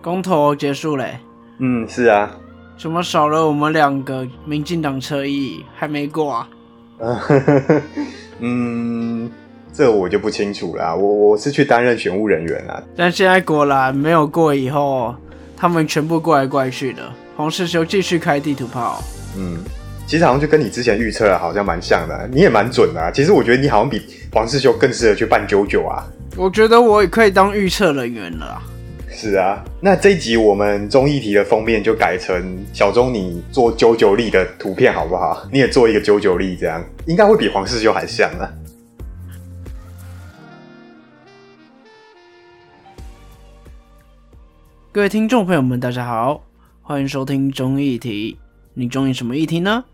公投结束嘞，嗯，是啊，怎么少了我们两个民进党车翼还没过啊？嗯，这我就不清楚啦。我我是去担任选务人员啦。但现在果然没有过以后，他们全部怪来怪去的。黄世修继续开地图炮。嗯，其实好像就跟你之前预测的好像蛮像的，你也蛮准的。其实我觉得你好像比黄世修更适合去办九九啊。我觉得我也可以当预测人员了。是啊，那这一集我们综艺题的封面就改成小钟你做九九力的图片好不好？你也做一个九九力，这样应该会比黄世修还像啊。各位听众朋友们，大家好，欢迎收听综艺题。你中意什么议题呢？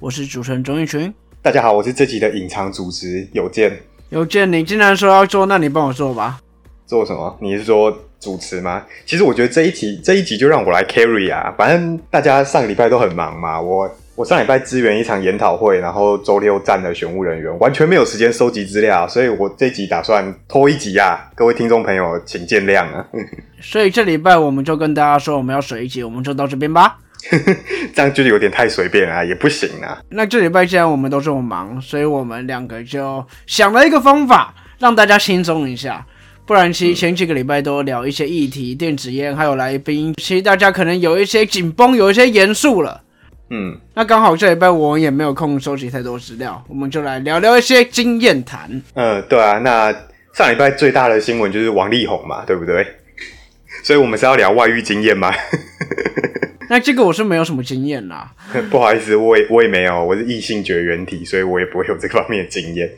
我是主持人钟义群。大家好，我是这集的隐藏主持有健。有健，你既然说要做，那你帮我做吧。做什么？你是说？主持吗？其实我觉得这一集这一集就让我来 carry 啊，反正大家上个礼拜都很忙嘛。我我上礼拜支援一场研讨会，然后周六站的选务人员，完全没有时间收集资料，所以我这一集打算拖一集啊。各位听众朋友，请见谅啊。所以这礼拜我们就跟大家说，我们要水一集，我们就到这边吧。这样就有点太随便啊，也不行啊。那这礼拜既然我们都这么忙，所以我们两个就想了一个方法，让大家轻松一下。不然，其实前几个礼拜都聊一些议题、电子烟，还有来宾，其实大家可能有一些紧绷，有一些严肃了。嗯，那刚好这礼拜我也没有空收集太多资料，我们就来聊聊一些经验谈。嗯，对啊，那上礼拜最大的新闻就是王力宏嘛，对不对？所以我们是要聊外遇经验吗？那这个我是没有什么经验啦，不好意思，我也我也没有，我是异性绝缘体，所以我也不会有这方面的经验。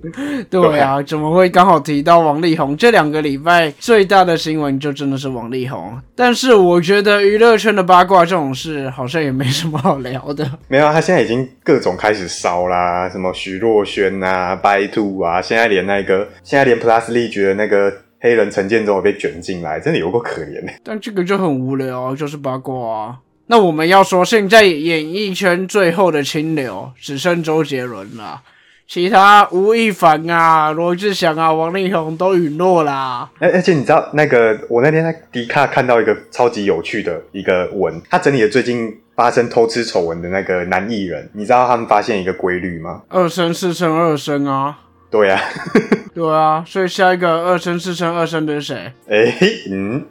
对啊，怎么会刚好提到王力宏？这两个礼拜最大的新闻就真的是王力宏。但是我觉得娱乐圈的八卦这种事好像也没什么好聊的。没有，他现在已经各种开始烧啦，什么徐若瑄啊、白兔啊，现在连那个现在连 Plus 力觉得那个。黑人陈建州被卷进来，真的有够可怜的。但这个就很无聊，就是八卦啊。那我们要说，现在演艺圈最后的清流只剩周杰伦了，其他吴亦凡啊、罗志祥啊、王力宏都陨落啦。而而且你知道那个，我那天在迪卡看到一个超级有趣的一个文，他整理了最近发生偷吃丑闻的那个男艺人，你知道他们发现一个规律吗？二生四生二生啊。对呀，对啊，所以下一个二生四生二生的是谁？哎，嗯，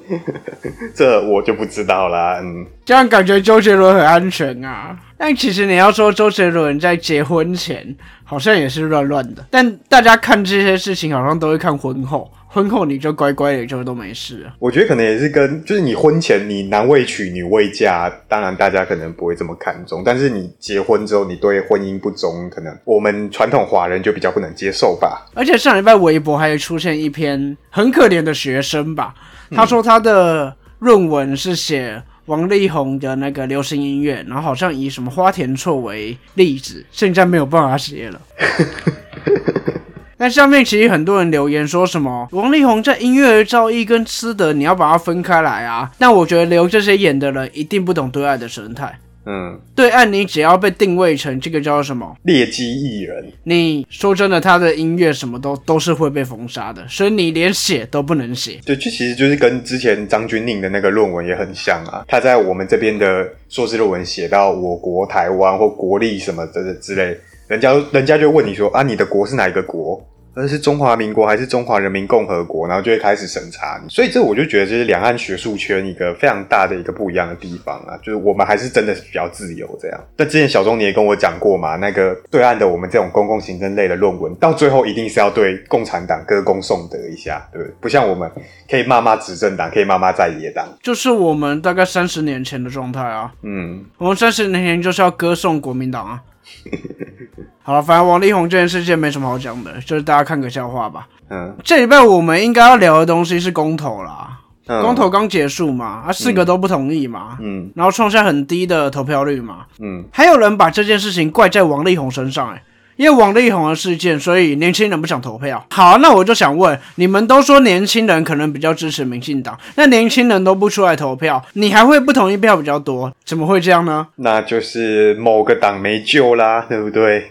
这我就不知道啦。嗯，这样感觉周杰伦很安全啊。但其实你要说周杰伦在结婚前好像也是乱乱的，但大家看这些事情好像都会看婚后。婚后你就乖乖的，就都没事。我觉得可能也是跟，就是你婚前你男未娶女未嫁，当然大家可能不会这么看重。但是你结婚之后，你对婚姻不忠，可能我们传统华人就比较不能接受吧。而且上礼拜微博还出现一篇很可怜的学生吧，他说他的论文是写王力宏的那个流行音乐，然后好像以什么花田错为例子，现在没有办法写了。那下面其实很多人留言说什么王力宏在音乐的造诣跟吃的你要把它分开来啊？那我觉得留这些言的人一定不懂对岸的生态。嗯，对岸你只要被定位成这个叫什么劣迹艺人，你说真的，他的音乐什么都都是会被封杀的，所以你连写都不能写。对，这其实就是跟之前张钧甯的那个论文也很像啊。他在我们这边的硕士论文写到我国台湾或国立什么的之类。人家人家就问你说啊，你的国是哪一个国？那是中华民国还是中华人民共和国？然后就会开始审查你。所以这我就觉得这是两岸学术圈一个非常大的一个不一样的地方啊，就是我们还是真的是比较自由这样。那之前小钟你也跟我讲过嘛，那个对岸的我们这种公共行政类的论文，到最后一定是要对共产党歌功颂德一下，对不对？不像我们可以骂骂执政党，可以骂骂在野党，就是我们大概三十年前的状态啊。嗯，我们三十年前就是要歌颂国民党啊。好了，反正王力宏这件事情没什么好讲的，就是大家看个笑话吧。嗯，这礼拜我们应该要聊的东西是公投啦。公投刚结束嘛，啊，四个都不同意嘛。嗯，然后创下很低的投票率嘛。嗯，还有人把这件事情怪在王力宏身上，哎，因为王力宏的事件，所以年轻人不想投票。好，那我就想问，你们都说年轻人可能比较支持民进党，那年轻人都不出来投票，你还会不同意票比较多？怎么会这样呢？那就是某个党没救啦，对不对？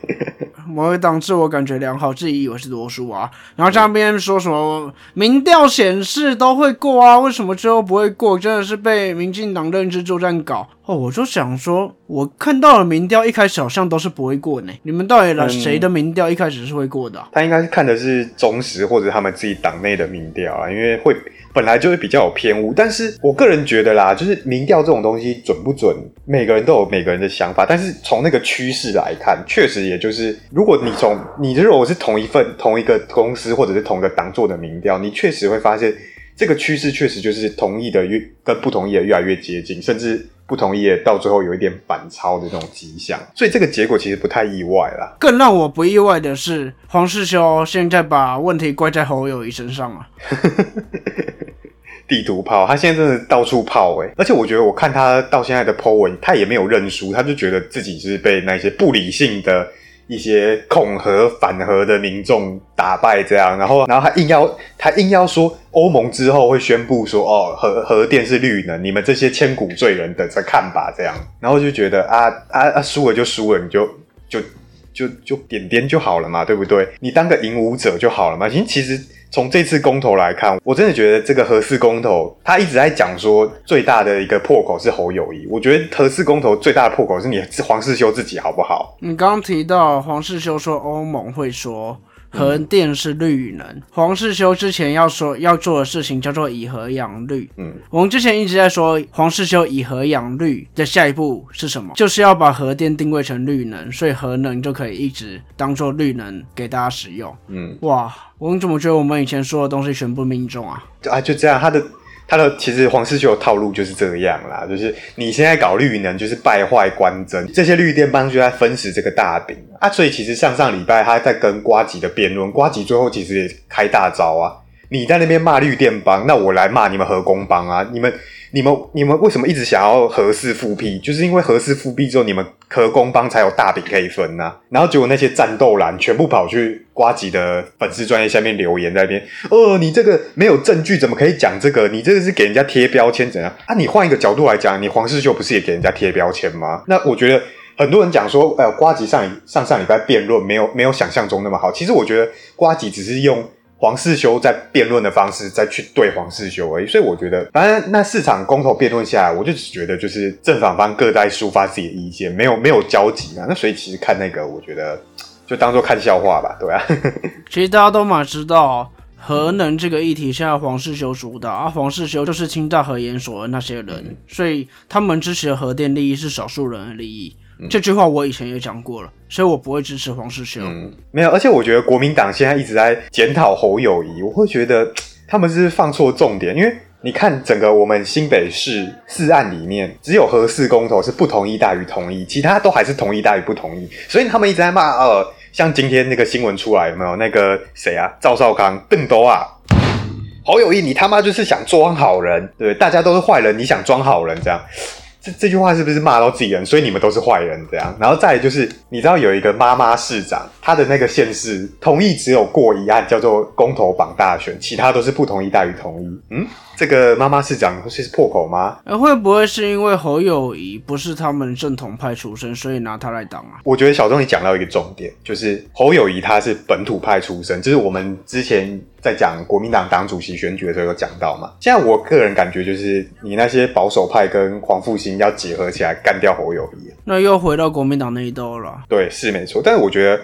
某个党自我感觉良好，自己以为是多数啊，然后这边说什么民调显示都会过啊，为什么最后不会过？真的是被民进党认知作战搞哦！我就想说，我看到了民调一开始好像都是不会过呢，你们到底拿谁的民调一开始是会过的？他应该是看的是忠实或者他们自己党内的民调啊，因为会。本来就会比较有偏误，但是我个人觉得啦，就是民调这种东西准不准，每个人都有每个人的想法。但是从那个趋势来看，确实也就是，如果你从你如果我是同一份同一个公司或者是同一个党做的民调，你确实会发现这个趋势确实就是同意的越跟不同意的越来越接近，甚至。不同意到最后有一点反超的这种迹象，所以这个结果其实不太意外啦。更让我不意外的是，黄世修现在把问题怪在侯友谊身上了。地图炮，他现在真的到处炮哎！而且我觉得，我看他到现在的 po 文，他也没有认输，他就觉得自己是被那些不理性的。一些恐核反核的民众打败这样，然后，然后他硬要他硬要说欧盟之后会宣布说哦核核电是绿能，你们这些千古罪人等着看吧这样，然后就觉得啊啊啊输了就输了，你就就就就点点就好了嘛，对不对？你当个赢武者就好了嘛。其实其实。从这次公投来看，我真的觉得这个何氏公投，他一直在讲说最大的一个破口是侯友谊。我觉得何氏公投最大的破口是你黄世修自己好不好？你刚刚提到黄世修说欧盟会说。核电是绿能。黄世修之前要说要做的事情叫做以核养绿。嗯，我们之前一直在说黄世修以核养绿的下一步是什么？就是要把核电定位成绿能，所以核能就可以一直当做绿能给大家使用。嗯，哇，我怎么觉得我们以前说的东西全部命中啊？啊，就这样，他的。他的其实黄世修的套路就是这样啦，就是你现在搞绿能，就是败坏官真，这些绿电帮就在分食这个大饼啊。所以其实上上礼拜他在跟瓜吉的辩论，瓜吉最后其实也开大招啊。你在那边骂绿电帮，那我来骂你们核工帮啊！你们。你们你们为什么一直想要和氏复辟？就是因为和氏复辟之后，你们科工帮才有大饼可以分呐。然后结果那些战斗蓝全部跑去瓜吉的粉丝专业下面留言，在那边哦，你这个没有证据，怎么可以讲这个？你这个是给人家贴标签怎样啊？你换一个角度来讲，你黄世秀不是也给人家贴标签吗？那我觉得很多人讲说，哎，瓜吉上上上礼拜辩论没有没有想象中那么好。其实我觉得瓜吉只是用。黄世修在辩论的方式再去对黄世修而已，所以我觉得，反正那四场公投辩论下来，我就只觉得就是正反方各在抒发自己的意见，没有没有交集啊。那所以其实看那个，我觉得就当做看笑话吧，对啊。其实大家都蛮知道核能这个议题，现在黄世修主导啊，黄世修就是清大核研所的那些人，所以他们支持的核电利益是少数人的利益。这句话我以前也讲过了，所以我不会支持黄世修。嗯，没有，而且我觉得国民党现在一直在检讨侯友谊，我会觉得 他们是放错重点，因为你看整个我们新北市四案里面，只有核四公投是不同意大于同意，其他都还是同意大于不同意，所以他们一直在骂。呃，像今天那个新闻出来有没有？那个谁啊，赵少康、邓多啊，侯友谊，你他妈就是想装好人，对大家都是坏人，你想装好人这样。这这句话是不是骂到自己人？所以你们都是坏人这样。然后再就是，你知道有一个妈妈市长，他的那个县市同意只有过一案，叫做公投榜大选，其他都是不同意大于同意。嗯。这个妈妈是讲是破口吗？会不会是因为侯友谊不是他们正统派出身，所以拿他来挡啊？我觉得小钟你讲到一个重点，就是侯友谊他是本土派出身，就是我们之前在讲国民党党主席选举的时候有讲到嘛。现在我个人感觉就是你那些保守派跟黄复兴要结合起来干掉侯友谊，那又回到国民党那一兜了。对，是没错，但是我觉得。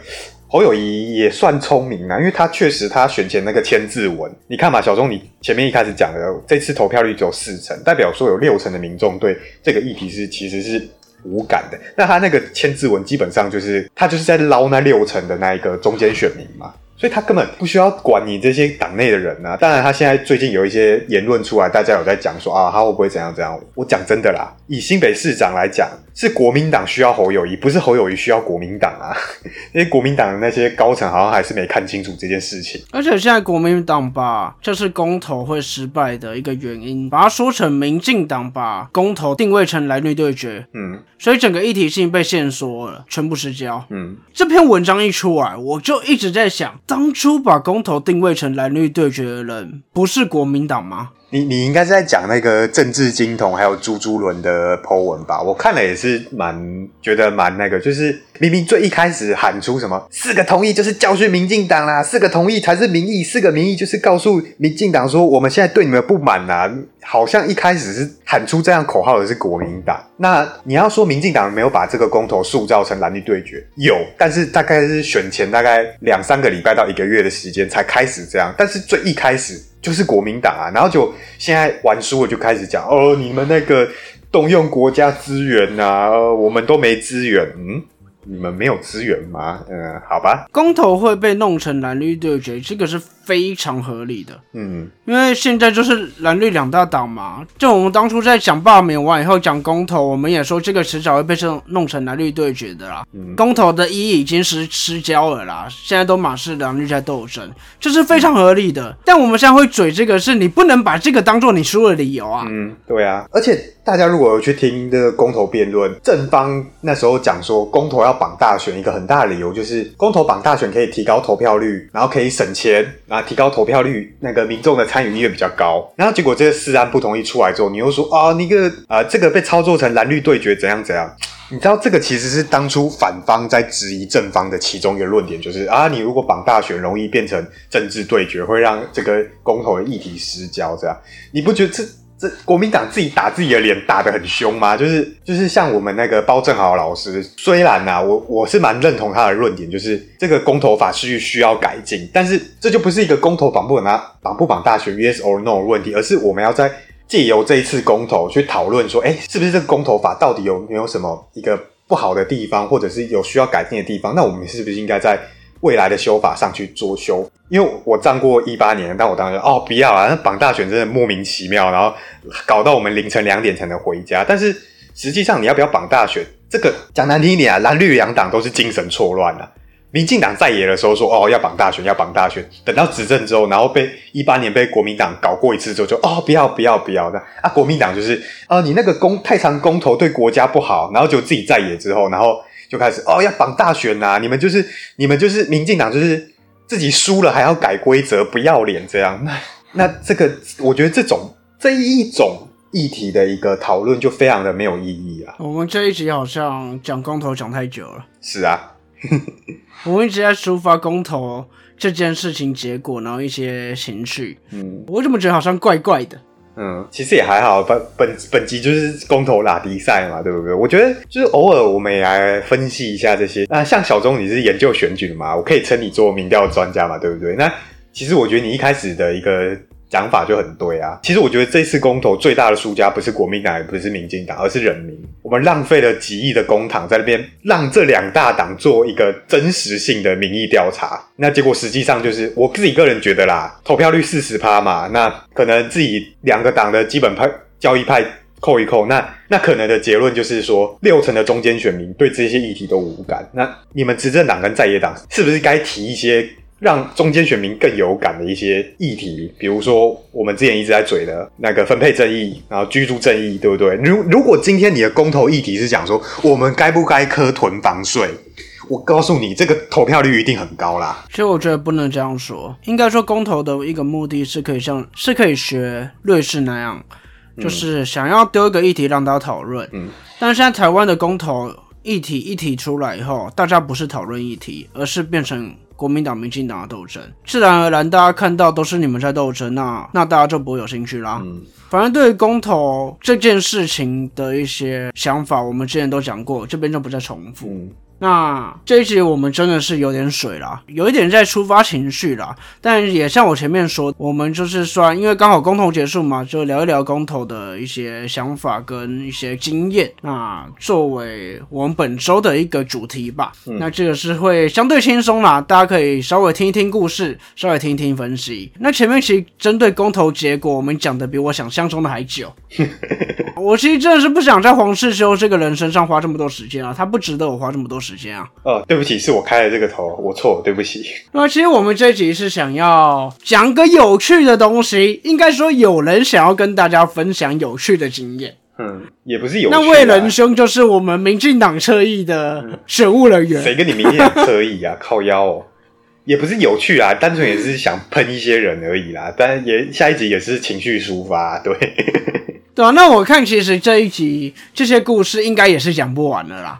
侯友谊也算聪明啊，因为他确实他选前那个签字文，你看嘛，小钟，你前面一开始讲的，这次投票率只有四成，代表说有六成的民众对这个议题是其实是无感的。那他那个签字文基本上就是他就是在捞那六成的那一个中间选民嘛，所以他根本不需要管你这些党内的人啊。当然，他现在最近有一些言论出来，大家有在讲说啊，他会不会怎样怎样？我讲真的啦，以新北市长来讲。是国民党需要侯友谊，不是侯友谊需要国民党啊。因为国民党的那些高层好像还是没看清楚这件事情。而且现在国民党把这次公投会失败的一个原因，把它说成民进党把公投定位成蓝绿对决，嗯所以整个议题性被限缩了，全部失焦。嗯，这篇文章一出来，我就一直在想，当初把公投定位成蓝绿对决的人，不是国民党吗？你你应该是在讲那个政治金童还有朱朱伦的 po 文吧？我看了也是蛮觉得蛮那个，就是明明最一开始喊出什么四个同意就是教训民进党啦，四个同意才是民意，四个民意就是告诉民进党说我们现在对你们不满啦。好像一开始是喊出这样口号的是国民党。那你要说民进党没有把这个公投塑造成蓝绿对决，有，但是大概是选前大概两三个礼拜到一个月的时间才开始这样。但是最一开始就是国民党啊，然后就现在玩输了就开始讲哦，你们那个动用国家资源呐、我们都没资源，嗯。你们没有资源吗？嗯，好吧，公投会被弄成蓝绿对决，这个是非常合理的。嗯因为现在就是蓝绿两大党嘛，就我们当初在讲罢免完以后讲公投，我们也说这个迟早会被弄弄成蓝绿对决的啦。嗯公投的意义已经失失焦了啦，现在都马是蓝绿在斗争，这是非常合理的。但我们现在会嘴这个，是你不能把这个当做你输的理由啊。嗯，对啊，而且大家如果有去听这个公投辩论，正方那时候讲说公投要绑大选，一个很大的理由就是公投绑大选可以提高投票率，然后可以省钱，然后提高投票率，那个民众的参与意愿比较高。然后结果这个四案不同意出来之后，你又说啊，那个啊、这个被操作成蓝绿对决，怎样怎样。你知道这个其实是当初反方在质疑正方的其中一个论点，就是啊，你如果绑大选，容易变成政治对决，会让这个公投的议题失焦。这样，你不觉得这这国民党自己打自己的脸打得很凶吗？就是就是像我们那个包正豪老师，虽然呐、我我是蛮认同他的论点，就是这个公投法是需要改进，但是这就不是一个公投绑不绑绑不绑大选 yes or no 的问题，而是我们要在借由这一次公投去讨论说，哎，是不是这个公投法到底有没有什么一个不好的地方，或者是有需要改进的地方？那我们是不是应该在未来的修法上去做修？因为我站过一八年，但我当时哦不要啊，那绑大选真的莫名其妙，然后搞到我们凌晨两点才能回家。但是实际上你要不要绑大选，这个讲难听一点啊，蓝绿两党都是精神错乱啊。民进党在野的时候说哦要绑大选要绑大选，等到执政之后，然后被一八年被国民党搞过一次之后就哦不要不要不要的啊，国民党就是啊你那个公太长公投对国家不好，然后就自己在野之后，然后就开始哦要绑大选呐、你们就是你们就是民进党就是自己输了还要改规则，不要脸这样。那那这个我觉得这种这一种议题的一个讨论就非常的没有意义啊。我们这一集好像讲公投讲太久了，是啊，我们一直在抒发公投这件事情结果，然后一些情绪，嗯我怎么觉得好像怪怪的？嗯，其实也还好，本本本集就是公投拉迪赛嘛，对不对？我觉得就是偶尔我们也来分析一下这些。那像小钟你是研究选举的嘛，我可以称你做民调专家嘛，对不对？那其实我觉得你一开始的一个讲法就很对啊。其实我觉得这次公投最大的输家不是国民党，也不是民进党，而是人民。我们浪费了几亿的公帑在那边，让这两大党做一个真实性的民意调查。那结果实际上就是我自己个人觉得啦，投票率四十趴嘛，那可能自己两个党的基本派交易派。扣一扣，那那可能的结论就是说，六成的中间选民对这些议题都无感。那你们执政党跟在野党是不是该提一些让中间选民更有感的一些议题？比如说我们之前一直在嘴的那个分配正义，然后居住正义，对不对？如如果今天你的公投议题是讲说我们该不该科囤房税，我告诉你，这个投票率一定很高啦。其实我觉得不能这样说，应该说公投的一个目的是可以像是可以学瑞士那样，就是想要丢一个议题让大家讨论。嗯，但是现在台湾的公投议题一提出来以后，大家不是讨论议题，而是变成国民党、民进党的斗争。自然而然，大家看到都是你们在斗争，那那大家就不会有兴趣啦。嗯反正对于公投这件事情的一些想法，我们之前都讲过，这边就不再重复。嗯，那这一集我们真的是有点水啦，有一点在触发情绪啦，但也像我前面说，我们就是说，因为刚好公投结束嘛，就聊一聊公投的一些想法跟一些经验，那作为我们本周的一个主题吧。那这个是会相对轻松啦，大家可以稍微听一听故事，稍微听一听分析。那前面其实针对公投结果，我们讲的比我想象中的还久。我其实真的是不想在黄世修这个人身上花这么多时间啊，他不值得我花这么多时间啊。哦，对不起，是我开了这个头，我错，对不起。那其实我们这一集是想要讲个有趣的东西，应该说有人想要跟大家分享有趣的经验。嗯，也不是有趣那啊。魏仁兄就是我们民进党侧翼的选务人员。谁跟你明显侧翼啊？靠腰哦，也不是有趣啊，单纯也是想喷一些人而已啦。但也下一集也是情绪抒发，对。对啊，那我看其实这一集这些故事应该也是讲不完的啦。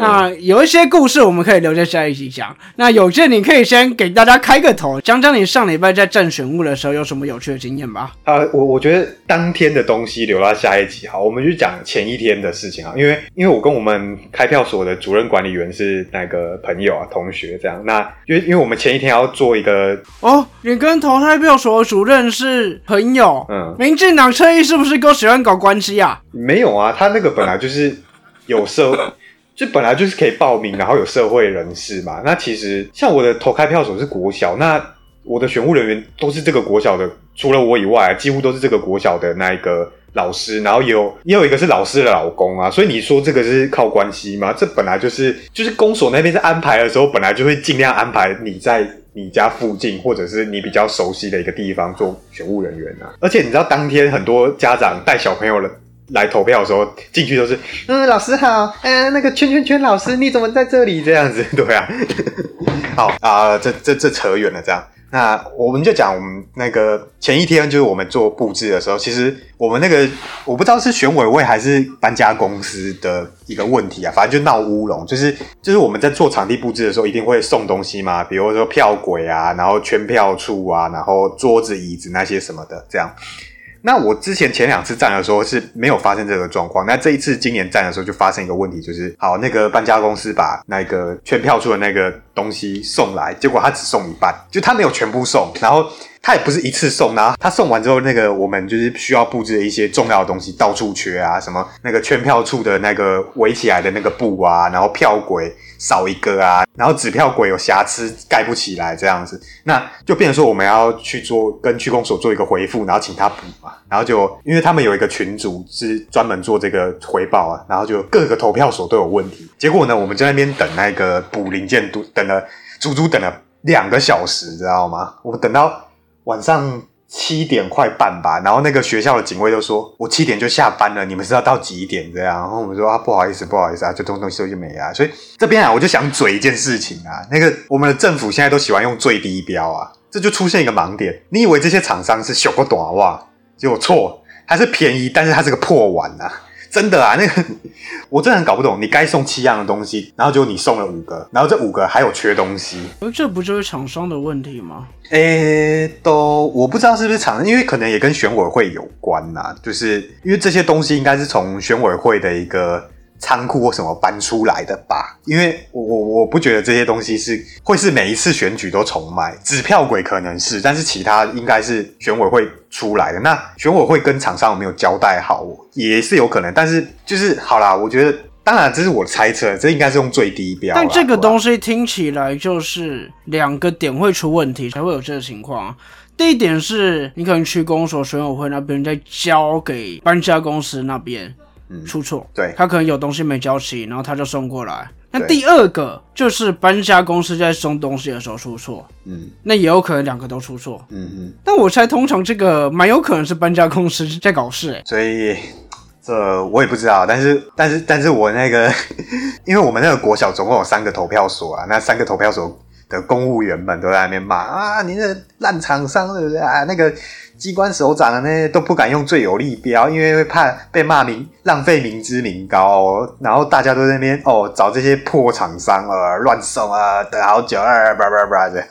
那有一些故事我们可以留在下一集讲。那有件你可以先给大家开个头，讲讲你上礼拜在站选务的时候有什么有趣的经验吧。啊，我我觉得当天的东西留到下一集好，我们就讲前一天的事情啊，因为因为我跟我们开票所的主任管理员是那个朋友啊同学这样，那因为因为我们前一天要做一个哦，你跟投胎票所的主任是朋友，嗯民进党侧翼是不是跟我喜欢搞关系啊？没有啊，他那个本来就是有社，就本来就是可以报名，然后有社会人士嘛。那其实像我的投开票所是国小，那我的选务人员都是这个国小的，除了我以外，几乎都是这个国小的那一个老师，然后也有也有一个是老师的老公啊。所以你说这个是靠关系吗？这本来就是就是公所那边在安排的时候，本来就会尽量安排你在。你家附近，或者是你比较熟悉的一个地方做选务人员啊，而且你知道，当天很多家长带小朋友了来投票的时候，进去都是，嗯，老师好，嗯、那个圈圈圈老师，你怎么在这里？这样子，对啊。好啊、这这这扯远了，这样。那我们就讲我们那个前一天，就是我们做布置的时候，其实我们那个我不知道是选委会还是搬家公司的一个问题啊，反正就闹乌龙，就是就是我们在做场地布置的时候，一定会送东西嘛，比如说票轨啊，然后圈票处啊，然后桌子椅子那些什么的，这样。那我之前前两次站的时候是没有发生这个状况，那这一次今年站的时候就发生一个问题，就是好那个搬家公司把那个圈票处的那个东西送来，结果他只送一半，就他没有全部送，然后他也不是一次送，然后他送完之后，那个我们就是需要布置一些重要的东西到处缺啊，什么那个圈票处的那个围起来的那个布啊，然后票轨少一个啊，然后纸票轨有瑕疵盖不起来这样子，那就变成说我们要去做跟区公所做一个回复，然后请他补嘛，然后就因为他们有一个群组是专门做这个回报啊，然后就各个投票所都有问题，结果呢，我们在那边等那个补零件，等等了足足等了两个小时，知道吗？我们等到晚上。七点快半吧，然后那个学校的警卫就说：“我七点就下班了，你们是要到几点这样？”然后我们说：“啊，不好意思，不好意思啊，就东东西就没啊。”所以这边啊，我就想嘴一件事情啊，那个我们的政府现在都喜欢用最低标啊，这就出现一个盲点。你以为这些厂商是小个短袜，结果错，它是便宜，但是它是个破碗啊。真的啊，那个 我真的很搞不懂，你该送七样的东西，然后结果你送了五个，然后这五个还有缺东西，而这不就是厂商的问题吗？诶、都我不知道是不是厂，因为可能也跟选委会有关呐、就是因为这些东西应该是从选委会的一个仓库或什么搬出来的吧？因为我我我不觉得这些东西是会是每一次选举都重买，纸票鬼可能是，但是其他应该是选委会出来的。那选委会跟厂商有没有交代好，也是有可能，但是就是好啦，我觉得。当然，这是我的猜测，这应该是用最低标。但这个东西听起来就是两个点会出问题，才会有这个情况。第一点是你可能去公所、选委会那边再交给搬家公司那边嗯出错，对他可能有东西没交齐，然后他就送过来。那第二个就是搬家公司在送东西的时候出错，嗯那也有可能两个都出错。嗯嗯。但我猜通常这个蛮有可能是搬家公司在搞事、欸，所以这我也不知道，但是但是但是我那个，因为我们那个国小总共有三个投票所啊，那三个投票所的公务员们都在那边骂啊，你这烂厂商对不对啊？那个机关首长的那些都不敢用最有利标，因为会怕被骂名浪费民脂民膏、哦，然后大家都在那边哦找这些破厂商啊乱送啊，等好久啊，叭叭叭的。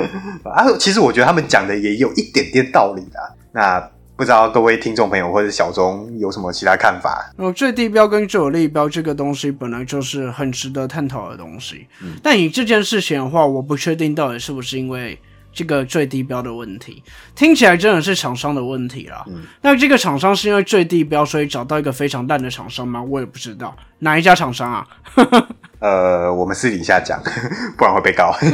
啊，其实我觉得他们讲的也有一点点道理啦。那不知道各位听众朋友或者小钟有什么其他看法？哦最低标跟最有利标这个东西本来就是很值得探讨的东西，嗯但以这件事情的话，我不确定到底是不是因为这个最低标的问题，听起来真的是厂商的问题啦。那这个厂商是因为最低标所以找到一个非常烂的厂商吗？我也不知道哪一家厂商啊。呃，我们私底下讲，不然会被告。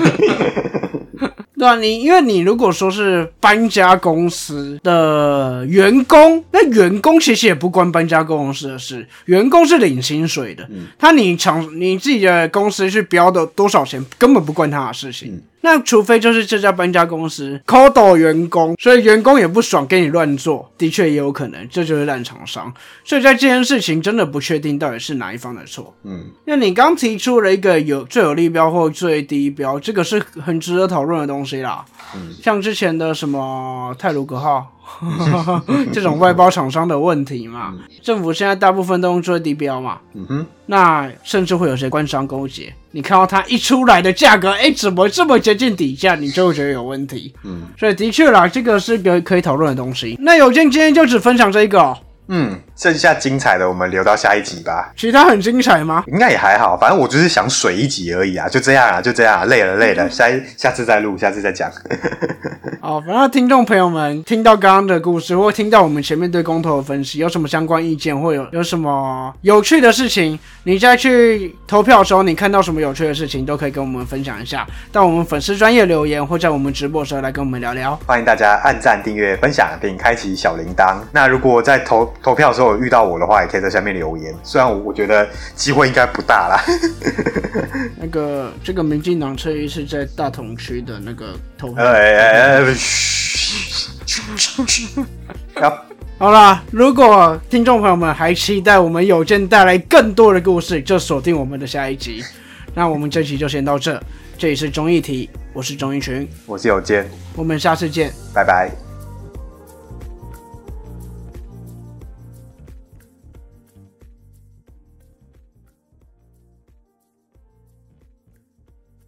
对啊，你因为你如果说是搬家公司的员工，那员工其实也不关搬家公司的事，员工是领薪水的，他你厂你自己的公司去标的多少钱，根本不关他的事情。那除非就是这家搬家公司抠抖员工，所以员工也不爽，给你乱做，的确也有可能，这就是烂厂商。所以在这件事情真的不确定到底是哪一方的错。嗯，那你刚提出了一个有最有利标或最低标，这个是很值得讨论的东西啦。嗯，像之前的什么泰鲁格号 这种外包厂商的问题嘛，政府现在大部分都用最低标嘛。嗯哼，那甚至会有些官商勾结。你看到它一出来的价格，哎，怎么这么接近底价，你就会觉得有问题。嗯，所以的确啦，这个是个可以讨论的东西。那有件今天就只分享这一个。嗯，剩下精彩的我们留到下一集吧。其他很精彩吗？应该也还好，反正我就是想水一集而已啊，就这样啊，就这样，啊累了累了，下下次再录，下次再讲。好，反正听众朋友们听到刚刚的故事，或听到我们前面对公投的分析，有什么相关意见，或有有什么有趣的事情，你再去投票的时候，你看到什么有趣的事情，都可以跟我们分享一下，到我们粉丝专业留言，或在我们直播时候来跟我们聊聊。欢迎大家按赞、订阅、分享，并开启小铃铛。那如果在投投票的时候遇到我的话，也可以在下面留言。虽然我我觉得机会应该不大啦。那个这个民进党车衣是在大同区的那个投票。好啦，如果听众朋友们还期待我们有间带来更多的故事，就锁定我们的下一集。那我们这期就先到这。这里是中艺题，我是钟一群，我是有健，我们下次见，拜拜。